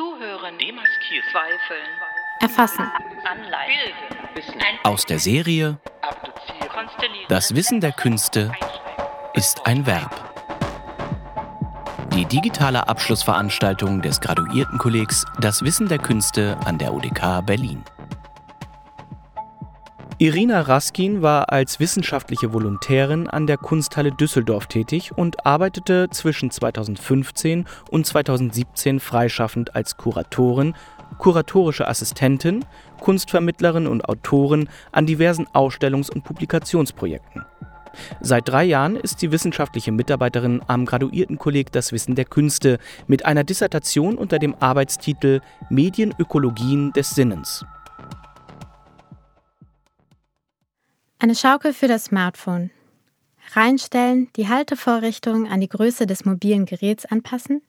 Zuhören, demaskieren, zweifeln, Erfassen. anleiten, Aus der Serie Das Wissen der Künste ist ein Verb. Die digitale Abschlussveranstaltung des Graduiertenkollegs Das Wissen der Künste an der UDK Berlin. Irina Raskin war als wissenschaftliche Volontärin an der Kunsthalle Düsseldorf tätig und arbeitete zwischen 2015 und 2017 freischaffend als Kuratorin, kuratorische Assistentin, Kunstvermittlerin und Autorin an diversen Ausstellungs- und Publikationsprojekten. Seit drei Jahren ist sie wissenschaftliche Mitarbeiterin am Graduiertenkolleg Das Wissen der Künste mit einer Dissertation unter dem Arbeitstitel Medienökologien des Sinnens. Eine Schaukel für das Smartphone. Reinstellen, die Haltevorrichtung an die Größe des mobilen Geräts anpassen,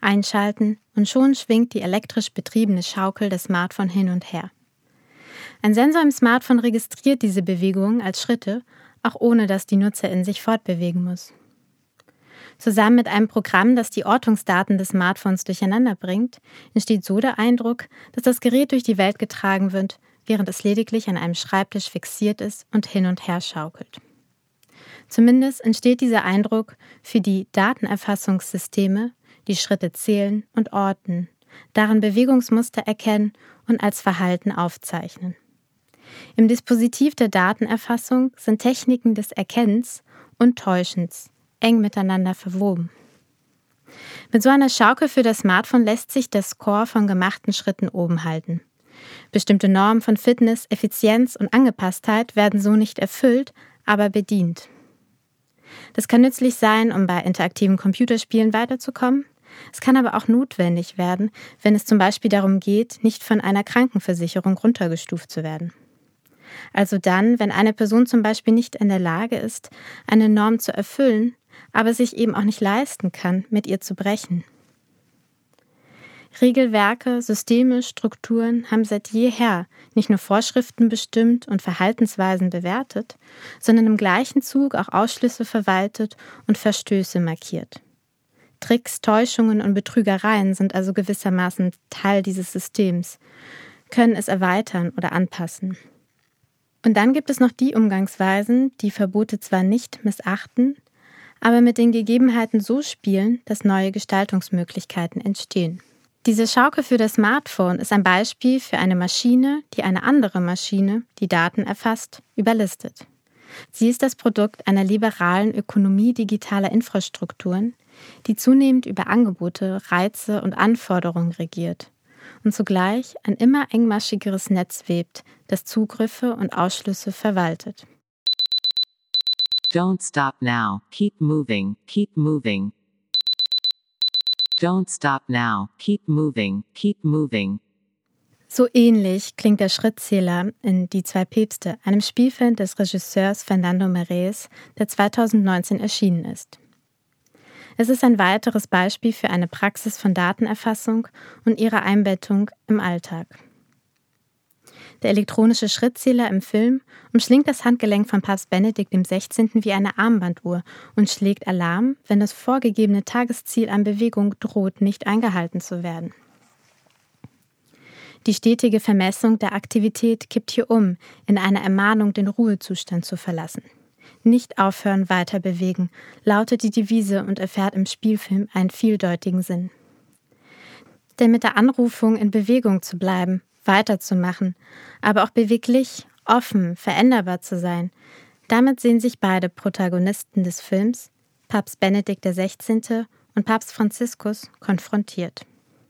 einschalten und schon schwingt die elektrisch betriebene Schaukel des Smartphone hin und her. Ein Sensor im Smartphone registriert diese Bewegungen als Schritte, auch ohne dass die Nutzerin sich fortbewegen muss. Zusammen mit einem Programm, das die Ortungsdaten des Smartphones durcheinander bringt, entsteht so der Eindruck, dass das Gerät durch die Welt getragen wird, während es lediglich an einem Schreibtisch fixiert ist und hin und her schaukelt. Zumindest entsteht dieser Eindruck für die Datenerfassungssysteme, die Schritte zählen und orten, darin Bewegungsmuster erkennen und als Verhalten aufzeichnen. Im Dispositiv der Datenerfassung sind Techniken des Erkennens und Täuschens eng miteinander verwoben. Mit so einer Schaukel für das Smartphone lässt sich der Score von gemachten Schritten oben halten. Bestimmte Normen von Fitness, Effizienz und Angepasstheit werden so nicht erfüllt, aber bedient. Das kann nützlich sein, um bei interaktiven Computerspielen weiterzukommen. Es kann aber auch notwendig werden, wenn es zum Beispiel darum geht, nicht von einer Krankenversicherung runtergestuft zu werden. Also dann, wenn eine Person zum Beispiel nicht in der Lage ist, eine Norm zu erfüllen, aber sich eben auch nicht leisten kann, mit ihr zu brechen. Regelwerke, Systeme, Strukturen haben seit jeher nicht nur Vorschriften bestimmt und Verhaltensweisen bewertet, sondern im gleichen Zug auch Ausschlüsse verwaltet und Verstöße markiert. Tricks, Täuschungen und Betrügereien sind also gewissermaßen Teil dieses Systems, können es erweitern oder anpassen. Und dann gibt es noch die Umgangsweisen, die Verbote zwar nicht missachten, aber mit den Gegebenheiten so spielen, dass neue Gestaltungsmöglichkeiten entstehen. Diese Schaukel für das Smartphone ist ein Beispiel für eine Maschine, die eine andere Maschine, die Daten erfasst, überlistet. Sie ist das Produkt einer liberalen Ökonomie digitaler Infrastrukturen, die zunehmend über Angebote, Reize und Anforderungen regiert und zugleich ein immer engmaschigeres Netz webt, das Zugriffe und Ausschlüsse verwaltet. Don't stop now. Keep moving. Keep moving. Don't stop now. Keep moving. Keep moving. So ähnlich klingt der Schrittzähler in Die zwei Päpste, einem Spielfilm des Regisseurs Fernando Meirelles, der 2019 erschienen ist. Es ist ein weiteres Beispiel für eine Praxis von Datenerfassung und ihrer Einbettung im Alltag. Der elektronische Schrittzähler im Film umschlingt das Handgelenk von Papst Benedikt XVI. wie eine Armbanduhr und schlägt Alarm, wenn das vorgegebene Tagesziel an Bewegung droht, nicht eingehalten zu werden. Die stetige Vermessung der Aktivität kippt hier um in eine Ermahnung, den Ruhezustand zu verlassen. Nicht aufhören, weiter bewegen, lautet die Devise und erfährt im Spielfilm einen vieldeutigen Sinn. Denn mit der Anrufung in Bewegung zu bleiben, weiterzumachen, aber auch beweglich, offen, veränderbar zu sein, damit sehen sich beide Protagonisten des Films, Papst Benedikt XVI. und Papst Franziskus, konfrontiert.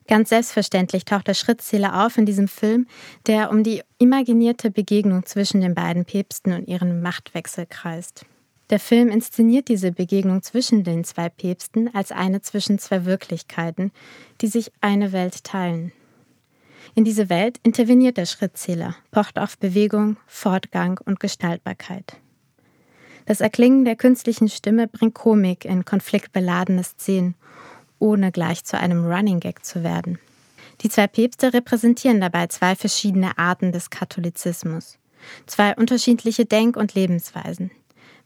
Ganz selbstverständlich taucht der Schrittzähler auf in diesem Film, der um die imaginierte Begegnung zwischen den beiden Päpsten und ihren Machtwechsel kreist. Der Film inszeniert diese Begegnung zwischen den zwei Päpsten als eine zwischen zwei Wirklichkeiten, die sich eine Welt teilen. In diese Welt interveniert der Schrittzähler, pocht auf Bewegung, Fortgang und Gestaltbarkeit. Das Erklingen der künstlichen Stimme bringt Komik in konfliktbeladene Szenen ohne gleich zu einem Running Gag zu werden. Die zwei Päpste repräsentieren dabei zwei verschiedene Arten des Katholizismus, zwei unterschiedliche Denk- und Lebensweisen.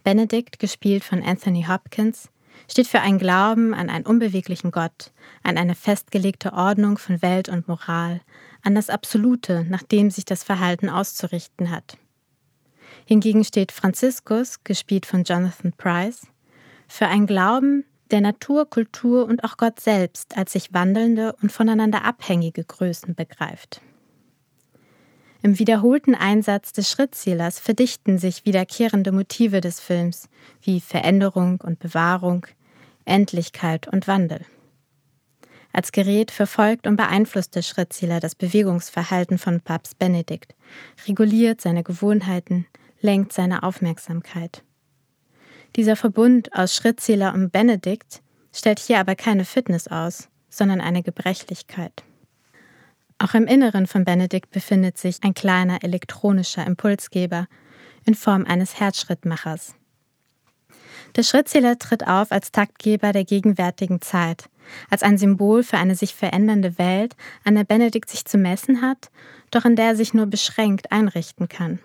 Benedikt, gespielt von Anthony Hopkins, steht für einen Glauben an einen unbeweglichen Gott, an eine festgelegte Ordnung von Welt und Moral, an das Absolute, nach dem sich das Verhalten auszurichten hat. Hingegen steht Franziskus, gespielt von Jonathan Price, für einen Glauben, der Natur, Kultur und auch Gott selbst als sich wandelnde und voneinander abhängige Größen begreift. Im wiederholten Einsatz des Schrittzählers verdichten sich wiederkehrende Motive des Films wie Veränderung und Bewahrung, Endlichkeit und Wandel. Als Gerät verfolgt und beeinflusst der Schrittzähler das Bewegungsverhalten von Papst Benedikt, reguliert seine Gewohnheiten, lenkt seine Aufmerksamkeit. Dieser Verbund aus Schrittzähler und Benedikt stellt hier aber keine Fitness aus, sondern eine Gebrechlichkeit. Auch im Inneren von Benedikt befindet sich ein kleiner elektronischer Impulsgeber in Form eines Herzschrittmachers. Der Schrittzähler tritt auf als Taktgeber der gegenwärtigen Zeit, als ein Symbol für eine sich verändernde Welt, an der Benedikt sich zu messen hat, doch in der er sich nur beschränkt einrichten kann.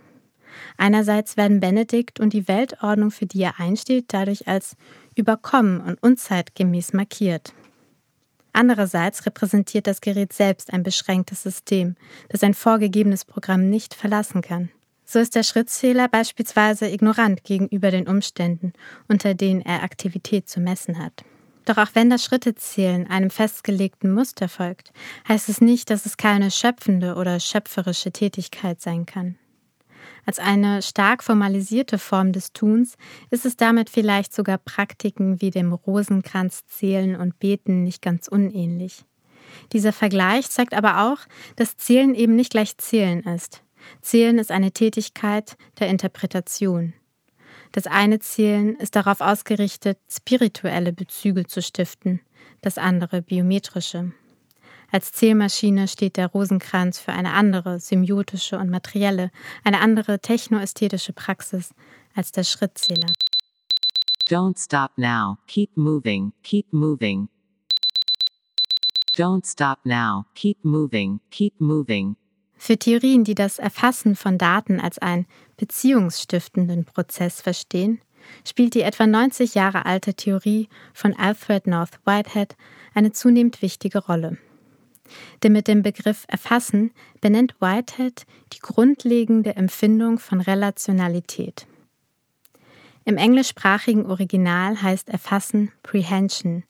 Einerseits werden Benedikt und die Weltordnung, für die er einsteht, dadurch als überkommen und unzeitgemäß markiert. Andererseits repräsentiert das Gerät selbst ein beschränktes System, das ein vorgegebenes Programm nicht verlassen kann. So ist der Schrittzähler beispielsweise ignorant gegenüber den Umständen, unter denen er Aktivität zu messen hat. Doch auch wenn das Schrittezählen einem festgelegten Muster folgt, heißt es nicht, dass es keine schöpfende oder schöpferische Tätigkeit sein kann. Als eine stark formalisierte Form des Tuns ist es damit vielleicht sogar Praktiken wie dem Rosenkranz zählen und beten nicht ganz unähnlich. Dieser Vergleich zeigt aber auch, dass Zählen eben nicht gleich Zählen ist. Zählen ist eine Tätigkeit der Interpretation. Das eine Zählen ist darauf ausgerichtet, spirituelle Bezüge zu stiften, das andere biometrische. Als Zählmaschine steht der Rosenkranz für eine andere semiotische und materielle, eine andere technoästhetische Praxis als der Schrittzähler. Don't stop now. Keep moving. Keep moving. Don't stop now. Keep moving. Keep moving. Für Theorien, die das Erfassen von Daten als einen beziehungsstiftenden Prozess verstehen, spielt die etwa 90 Jahre alte Theorie von Alfred North Whitehead eine zunehmend wichtige Rolle. Denn mit dem Begriff Erfassen benennt Whitehead die grundlegende Empfindung von Relationalität. Im englischsprachigen Original heißt Erfassen Prehension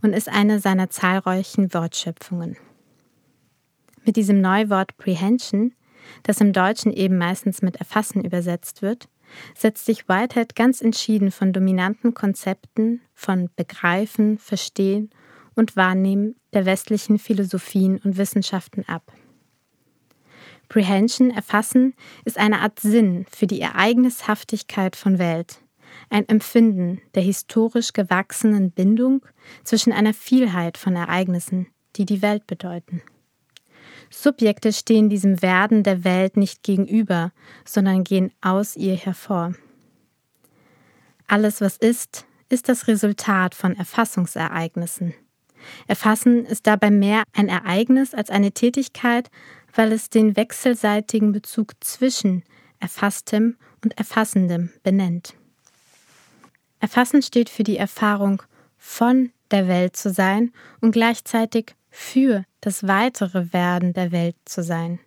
und ist eine seiner zahlreichen Wortschöpfungen. Mit diesem Neuwort Prehension, das im Deutschen eben meistens mit Erfassen übersetzt wird, setzt sich Whitehead ganz entschieden von dominanten Konzepten von Begreifen, Verstehen und Wahrnehmen der westlichen Philosophien und Wissenschaften ab. Prehension, Erfassen, ist eine Art Sinn für die Ereignishaftigkeit von Welt, ein Empfinden der historisch gewachsenen Bindung zwischen einer Vielheit von Ereignissen, die die Welt bedeuten. Subjekte stehen diesem Werden der Welt nicht gegenüber, sondern gehen aus ihr hervor. Alles, was ist, ist das Resultat von Erfassungsereignissen. Erfassen ist dabei mehr ein Ereignis als eine Tätigkeit, weil es den wechselseitigen Bezug zwischen Erfasstem und Erfassendem benennt. Erfassen steht für die Erfahrung von der Welt zu sein und gleichzeitig für das weitere Werden der Welt zu sein.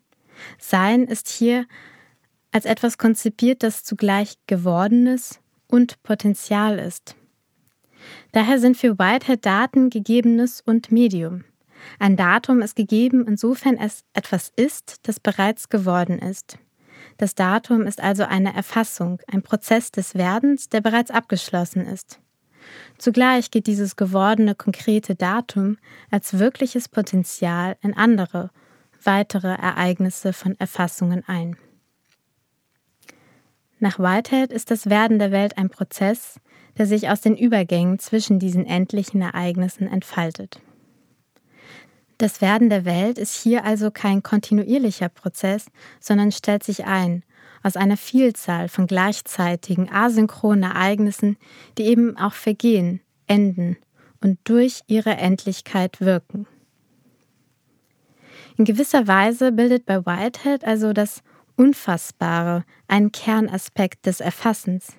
Sein ist hier als etwas konzipiert, das zugleich Gewordenes und Potenzial ist. Daher sind für Whitehead Daten gegebenes und Medium. Ein Datum ist gegeben, insofern es etwas ist, das bereits geworden ist. Das Datum ist also eine Erfassung, ein Prozess des Werdens, der bereits abgeschlossen ist. Zugleich geht dieses gewordene konkrete Datum als wirkliches Potenzial in andere, weitere Ereignisse von Erfassungen ein. Nach Whitehead ist das Werden der Welt ein Prozess, der sich aus den Übergängen zwischen diesen endlichen Ereignissen entfaltet. Das Werden der Welt ist hier also kein kontinuierlicher Prozess, sondern stellt sich ein aus einer Vielzahl von gleichzeitigen asynchronen Ereignissen, die eben auch vergehen, enden und durch ihre Endlichkeit wirken. In gewisser Weise bildet bei Whitehead also das Unfassbare einen Kernaspekt des Erfassens.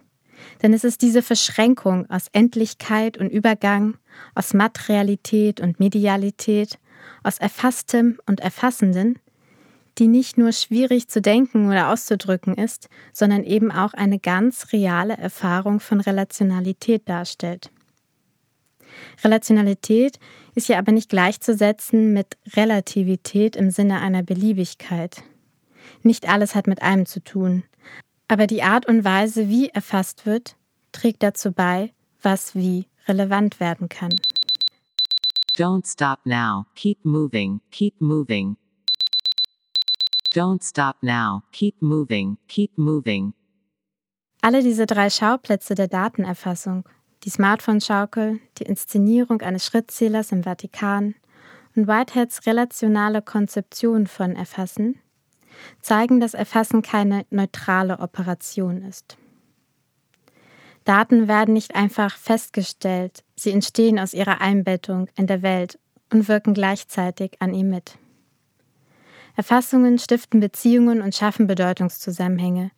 Denn es ist diese Verschränkung aus Endlichkeit und Übergang, aus Materialität und Medialität, aus Erfasstem und Erfassenden, die nicht nur schwierig zu denken oder auszudrücken ist, sondern eben auch eine ganz reale Erfahrung von Relationalität darstellt. Relationalität ist ja aber nicht gleichzusetzen mit Relativität im Sinne einer Beliebigkeit. Nicht alles hat mit einem zu tun, aber die Art und Weise, wie erfasst wird, trägt dazu bei, was wie relevant werden kann. Don't stop now. Keep moving. Keep moving. Don't stop now. Keep moving. Keep moving. Alle diese drei Schauplätze der Datenerfassung, die Smartphone-Schaukel, die Inszenierung eines Schrittzählers im Vatikan und Whiteheads relationale Konzeption von Erfassen, zeigen, dass Erfassen keine neutrale Operation ist. Daten werden nicht einfach festgestellt, sie entstehen aus ihrer Einbettung in der Welt und wirken gleichzeitig an ihm mit. Erfassungen stiften Beziehungen und schaffen Bedeutungszusammenhänge,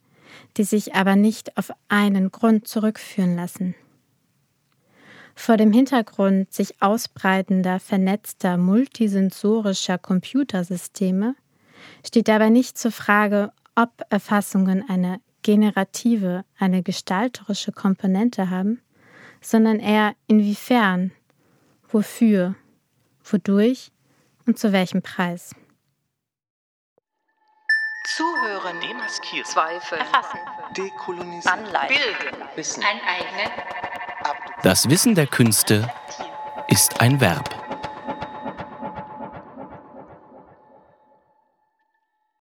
die sich aber nicht auf einen Grund zurückführen lassen. Vor dem Hintergrund sich ausbreitender, vernetzter, multisensorischer Computersysteme steht dabei nicht zur Frage, ob Erfassungen eine generative, eine gestalterische Komponente haben, sondern eher inwiefern, wofür, wodurch und zu welchem Preis. Zuhören, Demaskieren. Zweifeln, Erfassen. Dekolonisieren, Anleihen, Bilden, Wissen. Aneignen, Das Wissen der Künste ist ein Verb.